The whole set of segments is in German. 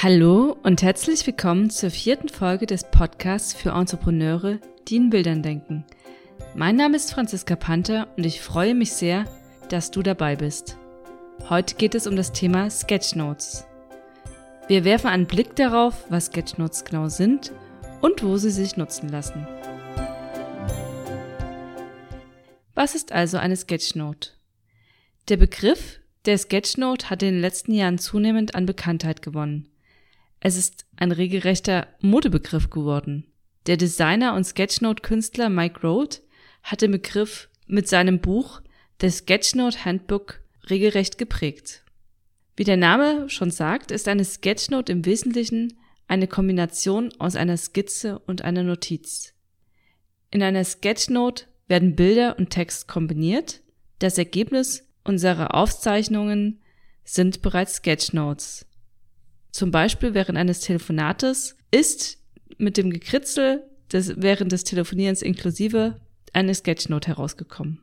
Hallo und herzlich willkommen zur vierten Folge des Podcasts für Entrepreneure, die in Bildern denken. Mein Name ist Franziska Panther und ich freue mich sehr, dass du dabei bist. Heute geht es um das Thema Sketchnotes. Wir werfen einen Blick darauf, was Sketchnotes genau sind und wo sie sich nutzen lassen. Was ist also eine Sketchnote? Der Begriff der Sketchnote hat in den letzten Jahren zunehmend an Bekanntheit gewonnen. Es ist ein regelrechter Modebegriff geworden. Der Designer und Sketchnote-Künstler Mike Roth hat den Begriff mit seinem Buch The Sketchnote Handbook regelrecht geprägt. Wie der Name schon sagt, ist eine Sketchnote im Wesentlichen eine Kombination aus einer Skizze und einer Notiz. In einer Sketchnote werden Bilder und Text kombiniert. Das Ergebnis unserer Aufzeichnungen sind bereits Sketchnotes. Zum Beispiel während eines Telefonates ist mit dem Gekritzel des, während des Telefonierens inklusive eine Sketchnote herausgekommen.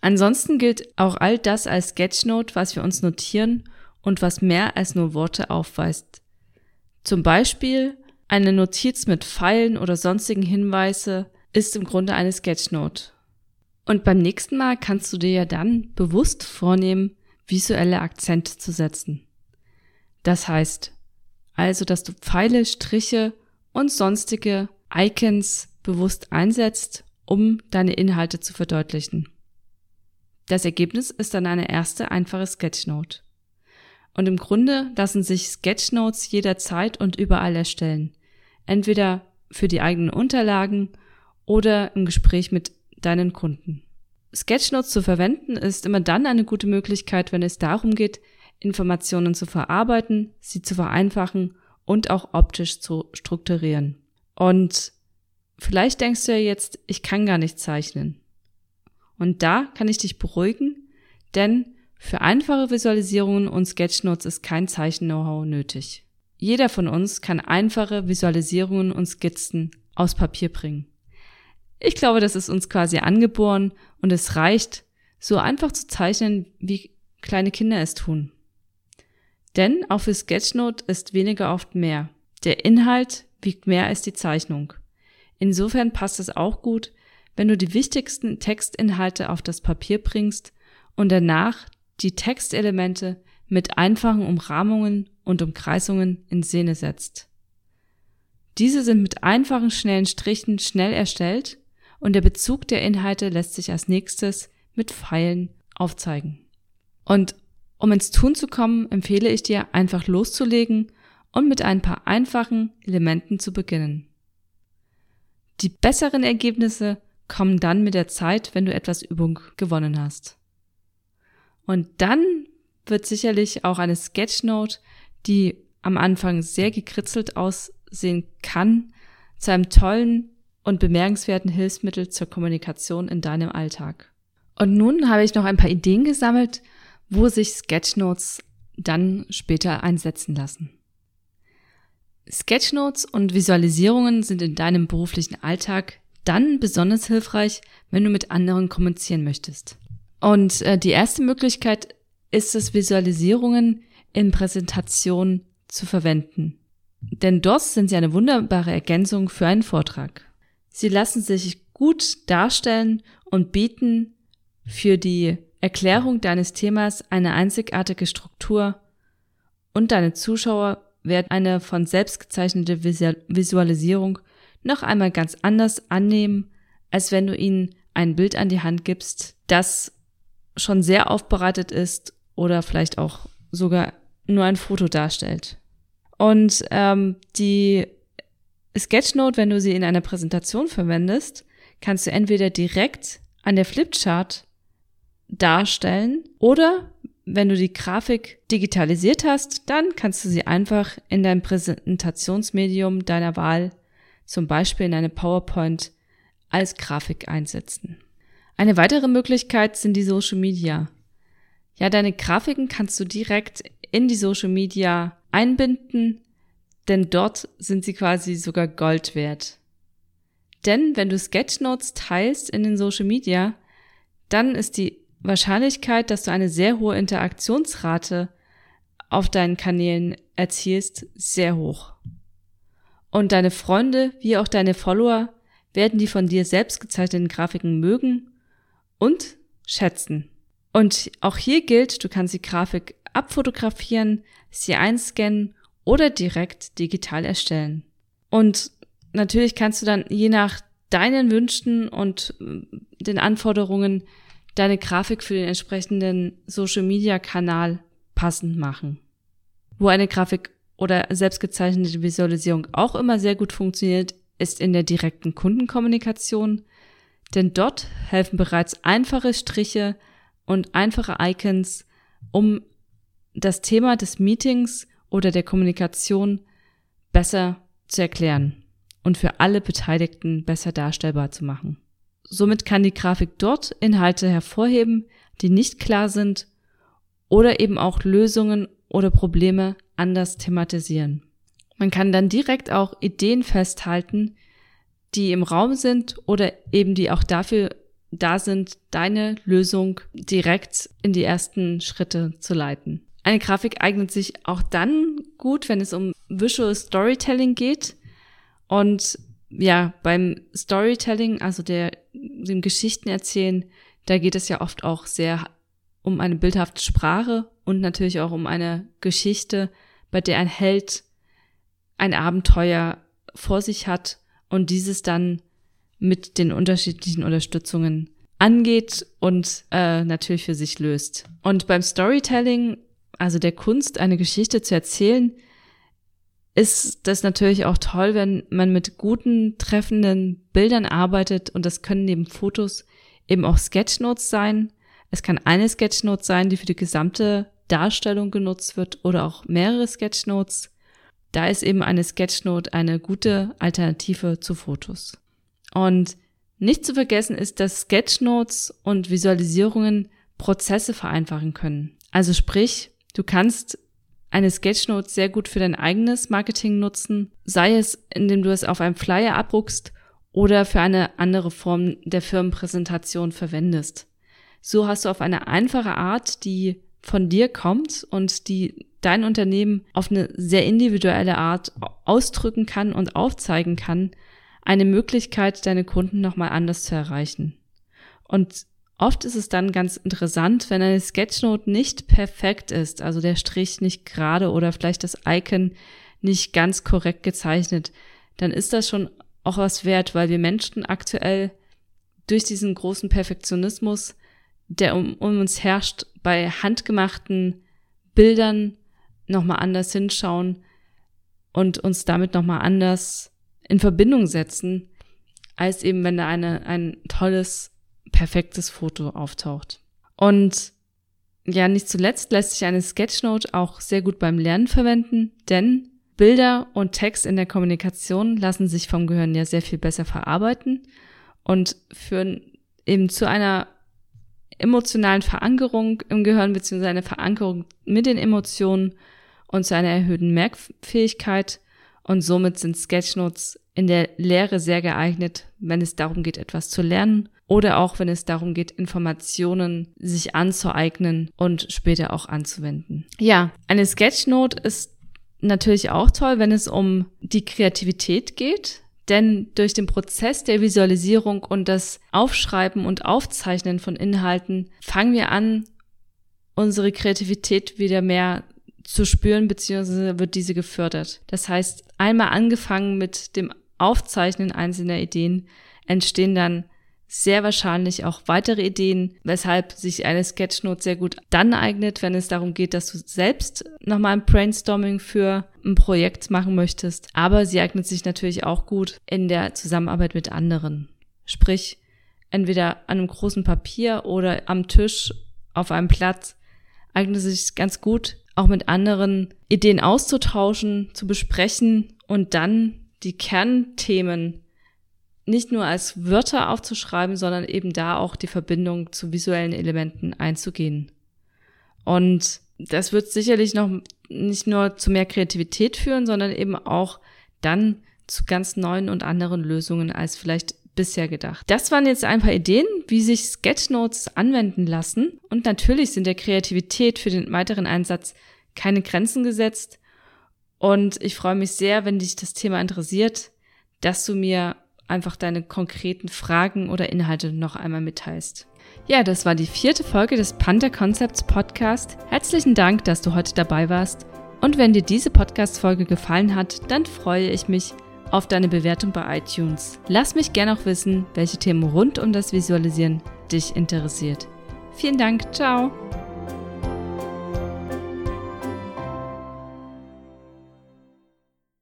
Ansonsten gilt auch all das als Sketchnote, was wir uns notieren und was mehr als nur Worte aufweist. Zum Beispiel eine Notiz mit Pfeilen oder sonstigen Hinweise ist im Grunde eine Sketchnote. Und beim nächsten Mal kannst du dir ja dann bewusst vornehmen, visuelle Akzente zu setzen. Das heißt, also dass du Pfeile, Striche und sonstige Icons bewusst einsetzt, um deine Inhalte zu verdeutlichen. Das Ergebnis ist dann eine erste einfache Sketchnote. Und im Grunde lassen sich Sketchnotes jederzeit und überall erstellen. Entweder für die eigenen Unterlagen oder im Gespräch mit deinen Kunden. Sketchnotes zu verwenden ist immer dann eine gute Möglichkeit, wenn es darum geht, Informationen zu verarbeiten, sie zu vereinfachen und auch optisch zu strukturieren. Und vielleicht denkst du ja jetzt, ich kann gar nicht zeichnen. Und da kann ich dich beruhigen, denn für einfache Visualisierungen und Sketchnotes ist kein Zeichen-Know-how nötig. Jeder von uns kann einfache Visualisierungen und Skizzen aus Papier bringen. Ich glaube, das ist uns quasi angeboren und es reicht, so einfach zu zeichnen, wie kleine Kinder es tun. Denn auch für Sketchnote ist weniger oft mehr. Der Inhalt wiegt mehr als die Zeichnung. Insofern passt es auch gut, wenn du die wichtigsten Textinhalte auf das Papier bringst und danach die Textelemente mit einfachen Umrahmungen und Umkreisungen in Szene setzt. Diese sind mit einfachen, schnellen Strichen schnell erstellt und der Bezug der Inhalte lässt sich als nächstes mit Pfeilen aufzeigen. Und um ins Tun zu kommen, empfehle ich dir, einfach loszulegen und mit ein paar einfachen Elementen zu beginnen. Die besseren Ergebnisse kommen dann mit der Zeit, wenn du etwas Übung gewonnen hast. Und dann wird sicherlich auch eine Sketchnote, die am Anfang sehr gekritzelt aussehen kann, zu einem tollen und bemerkenswerten Hilfsmittel zur Kommunikation in deinem Alltag. Und nun habe ich noch ein paar Ideen gesammelt, wo sich Sketchnotes dann später einsetzen lassen. Sketchnotes und Visualisierungen sind in deinem beruflichen Alltag dann besonders hilfreich, wenn du mit anderen kommunizieren möchtest. Und äh, die erste Möglichkeit ist es, Visualisierungen in Präsentationen zu verwenden. Denn dort sind sie eine wunderbare Ergänzung für einen Vortrag. Sie lassen sich gut darstellen und bieten für die Erklärung deines Themas eine einzigartige Struktur und deine Zuschauer werden eine von selbst gezeichnete Visualisierung noch einmal ganz anders annehmen, als wenn du ihnen ein Bild an die Hand gibst, das schon sehr aufbereitet ist oder vielleicht auch sogar nur ein Foto darstellt. Und ähm, die Sketchnote, wenn du sie in einer Präsentation verwendest, kannst du entweder direkt an der Flipchart darstellen oder wenn du die Grafik digitalisiert hast, dann kannst du sie einfach in dein Präsentationsmedium deiner Wahl, zum Beispiel in eine PowerPoint, als Grafik einsetzen. Eine weitere Möglichkeit sind die Social Media. Ja, deine Grafiken kannst du direkt in die Social Media einbinden, denn dort sind sie quasi sogar Gold wert. Denn wenn du Sketchnotes teilst in den Social Media, dann ist die Wahrscheinlichkeit, dass du eine sehr hohe Interaktionsrate auf deinen Kanälen erzielst, sehr hoch. Und deine Freunde wie auch deine Follower werden die von dir selbst gezeichneten Grafiken mögen und schätzen. Und auch hier gilt, du kannst die Grafik abfotografieren, sie einscannen oder direkt digital erstellen. Und natürlich kannst du dann je nach deinen Wünschen und äh, den Anforderungen deine Grafik für den entsprechenden Social Media Kanal passend machen. Wo eine Grafik oder selbstgezeichnete Visualisierung auch immer sehr gut funktioniert, ist in der direkten Kundenkommunikation, denn dort helfen bereits einfache Striche und einfache Icons, um das Thema des Meetings oder der Kommunikation besser zu erklären und für alle Beteiligten besser darstellbar zu machen. Somit kann die Grafik dort Inhalte hervorheben, die nicht klar sind oder eben auch Lösungen oder Probleme anders thematisieren. Man kann dann direkt auch Ideen festhalten, die im Raum sind oder eben die auch dafür da sind, deine Lösung direkt in die ersten Schritte zu leiten. Eine Grafik eignet sich auch dann gut, wenn es um Visual Storytelling geht. Und ja, beim Storytelling, also der, dem Geschichten erzählen, da geht es ja oft auch sehr um eine bildhafte Sprache und natürlich auch um eine Geschichte, bei der ein Held ein Abenteuer vor sich hat und dieses dann mit den unterschiedlichen Unterstützungen angeht und äh, natürlich für sich löst. Und beim Storytelling, also der Kunst, eine Geschichte zu erzählen, ist das natürlich auch toll, wenn man mit guten, treffenden Bildern arbeitet und das können neben Fotos eben auch Sketchnotes sein. Es kann eine Sketchnote sein, die für die gesamte Darstellung genutzt wird oder auch mehrere Sketchnotes. Da ist eben eine Sketchnote eine gute Alternative zu Fotos. Und nicht zu vergessen ist, dass Sketchnotes und Visualisierungen Prozesse vereinfachen können. Also sprich, du kannst eine Sketchnote sehr gut für dein eigenes Marketing nutzen, sei es, indem du es auf einem Flyer abruckst oder für eine andere Form der Firmenpräsentation verwendest. So hast du auf eine einfache Art, die von dir kommt und die dein Unternehmen auf eine sehr individuelle Art ausdrücken kann und aufzeigen kann, eine Möglichkeit, deine Kunden nochmal anders zu erreichen. Und oft ist es dann ganz interessant, wenn eine Sketchnote nicht perfekt ist, also der Strich nicht gerade oder vielleicht das Icon nicht ganz korrekt gezeichnet, dann ist das schon auch was wert, weil wir Menschen aktuell durch diesen großen Perfektionismus, der um, um uns herrscht, bei handgemachten Bildern nochmal anders hinschauen und uns damit nochmal anders in Verbindung setzen, als eben wenn da eine, ein tolles, perfektes Foto auftaucht. Und ja, nicht zuletzt lässt sich eine Sketchnote auch sehr gut beim Lernen verwenden, denn Bilder und Text in der Kommunikation lassen sich vom Gehirn ja sehr viel besser verarbeiten. Und führen eben zu einer emotionalen Verankerung im Gehirn beziehungsweise eine Verankerung mit den Emotionen und zu einer erhöhten Merkfähigkeit. Und somit sind Sketchnotes in der Lehre sehr geeignet, wenn es darum geht, etwas zu lernen oder auch wenn es darum geht, Informationen sich anzueignen und später auch anzuwenden. Ja, eine Sketchnote ist natürlich auch toll, wenn es um die Kreativität geht, denn durch den Prozess der Visualisierung und das Aufschreiben und Aufzeichnen von Inhalten fangen wir an, unsere Kreativität wieder mehr zu spüren, beziehungsweise wird diese gefördert. Das heißt, einmal angefangen mit dem Aufzeichnen einzelner Ideen, entstehen dann sehr wahrscheinlich auch weitere Ideen, weshalb sich eine Sketchnote sehr gut dann eignet, wenn es darum geht, dass du selbst nochmal ein Brainstorming für ein Projekt machen möchtest. Aber sie eignet sich natürlich auch gut in der Zusammenarbeit mit anderen. Sprich, entweder an einem großen Papier oder am Tisch auf einem Platz eignet sich ganz gut auch mit anderen Ideen auszutauschen, zu besprechen und dann die Kernthemen nicht nur als Wörter aufzuschreiben, sondern eben da auch die Verbindung zu visuellen Elementen einzugehen. Und das wird sicherlich noch nicht nur zu mehr Kreativität führen, sondern eben auch dann zu ganz neuen und anderen Lösungen als vielleicht bisher gedacht. Das waren jetzt ein paar Ideen, wie sich Sketchnotes anwenden lassen. Und natürlich sind der Kreativität für den weiteren Einsatz keine Grenzen gesetzt. Und ich freue mich sehr, wenn dich das Thema interessiert, dass du mir einfach deine konkreten Fragen oder Inhalte noch einmal mitteilst. Ja, das war die vierte Folge des Panther Concepts Podcast. Herzlichen Dank, dass du heute dabei warst. Und wenn dir diese Podcast-Folge gefallen hat, dann freue ich mich auf deine Bewertung bei iTunes. Lass mich gerne auch wissen, welche Themen rund um das Visualisieren dich interessiert. Vielen Dank, ciao!